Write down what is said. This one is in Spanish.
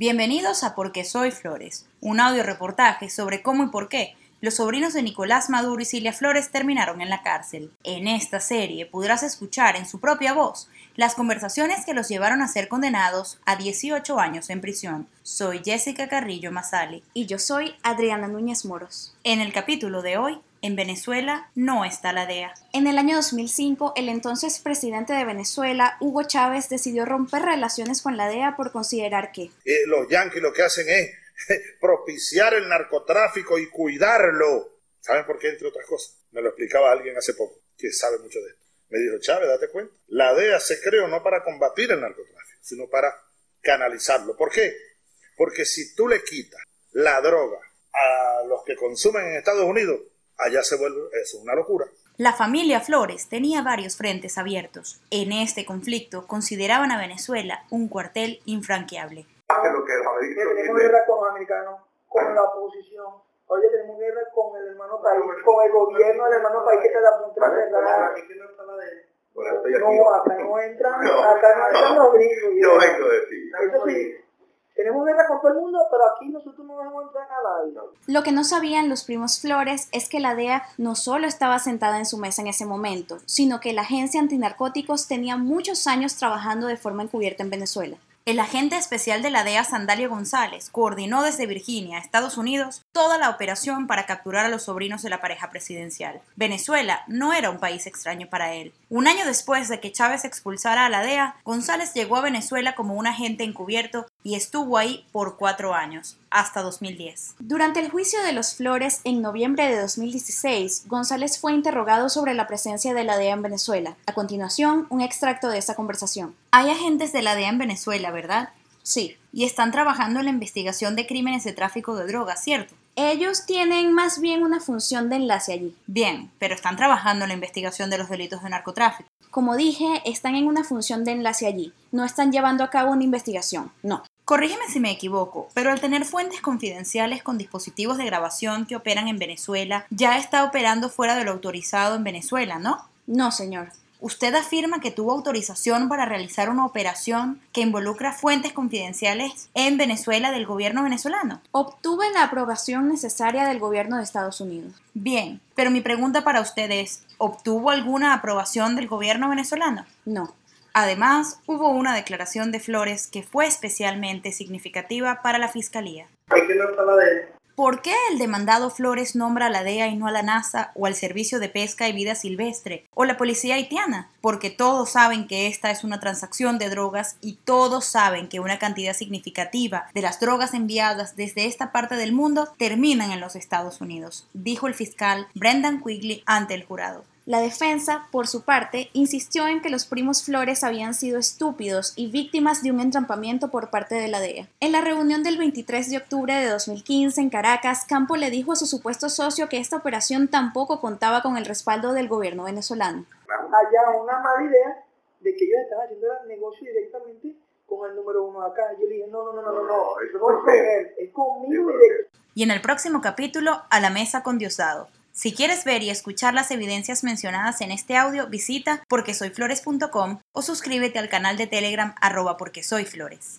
Bienvenidos a Porque Soy Flores, un audio reportaje sobre cómo y por qué los sobrinos de Nicolás Maduro y Cilia Flores terminaron en la cárcel. En esta serie podrás escuchar en su propia voz las conversaciones que los llevaron a ser condenados a 18 años en prisión. Soy Jessica Carrillo Mazali. Y yo soy Adriana Núñez Moros. En el capítulo de hoy, en Venezuela no está la DEA. En el año 2005, el entonces presidente de Venezuela, Hugo Chávez, decidió romper relaciones con la DEA por considerar que eh, los yanquis lo que hacen es propiciar el narcotráfico y cuidarlo. ¿Saben por qué? Entre otras cosas. Me lo explicaba alguien hace poco, que sabe mucho de esto. Me dijo, Chávez, date cuenta. La DEA se creó no para combatir el narcotráfico, sino para canalizarlo. ¿Por qué? Porque si tú le quitas la droga a los que consumen en Estados Unidos, allá se vuelve, es una locura. La familia Flores tenía varios frentes abiertos. En este conflicto consideraban a Venezuela un cuartel infranqueable lo que tenemos guerra con los americanos, con la oposición. Oye, tenemos guerra con el hermano país, con el gobierno del hermano país que está a punto de cerrar. No, acá no entran, acá no entran los gringos. Yo vengo a decir. Eso sí. Tenemos guerra con todo el mundo, pero aquí nosotros no dejamos entrar a nadie. Lo que no sabían los primos Flores es que la DEA no solo estaba sentada en su mesa en ese momento, sino que la agencia antinarcóticos tenía muchos años trabajando de forma encubierta en Venezuela. El agente especial de la DEA Sandalio González coordinó desde Virginia, Estados Unidos, toda la operación para capturar a los sobrinos de la pareja presidencial. Venezuela no era un país extraño para él. Un año después de que Chávez expulsara a la DEA, González llegó a Venezuela como un agente encubierto y estuvo ahí por cuatro años, hasta 2010. Durante el juicio de los Flores en noviembre de 2016, González fue interrogado sobre la presencia de la DEA en Venezuela. A continuación, un extracto de esa conversación. Hay agentes de la DEA en Venezuela, ¿verdad? Sí. Y están trabajando en la investigación de crímenes de tráfico de drogas, ¿cierto? Ellos tienen más bien una función de enlace allí. Bien, pero están trabajando en la investigación de los delitos de narcotráfico. Como dije, están en una función de enlace allí. No están llevando a cabo una investigación, no. Corrígeme si me equivoco, pero al tener fuentes confidenciales con dispositivos de grabación que operan en Venezuela, ya está operando fuera de lo autorizado en Venezuela, ¿no? No, señor. Usted afirma que tuvo autorización para realizar una operación que involucra fuentes confidenciales en Venezuela del gobierno venezolano. Obtuve la aprobación necesaria del gobierno de Estados Unidos. Bien, pero mi pregunta para usted es, ¿obtuvo alguna aprobación del gobierno venezolano? No. Además, hubo una declaración de Flores que fue especialmente significativa para la Fiscalía. ¿Por qué el demandado Flores nombra a la DEA y no a la NASA o al Servicio de Pesca y Vida Silvestre o la Policía Haitiana? Porque todos saben que esta es una transacción de drogas y todos saben que una cantidad significativa de las drogas enviadas desde esta parte del mundo terminan en los Estados Unidos, dijo el fiscal Brendan Quigley ante el jurado. La defensa, por su parte, insistió en que los primos Flores habían sido estúpidos y víctimas de un entrampamiento por parte de la DEA. En la reunión del 23 de octubre de 2015 en Caracas, Campo le dijo a su supuesto socio que esta operación tampoco contaba con el respaldo del gobierno venezolano. Allá una mala idea de que ellos estaban haciendo el negocio directamente con el número uno acá. Yo le dije, no, no, no, no, no, no, eso no es con él, es conmigo directo. Y en el próximo capítulo, a la mesa con Diosdado. Si quieres ver y escuchar las evidencias mencionadas en este audio, visita porquesoyflores.com o suscríbete al canal de Telegram arroba porque soy flores.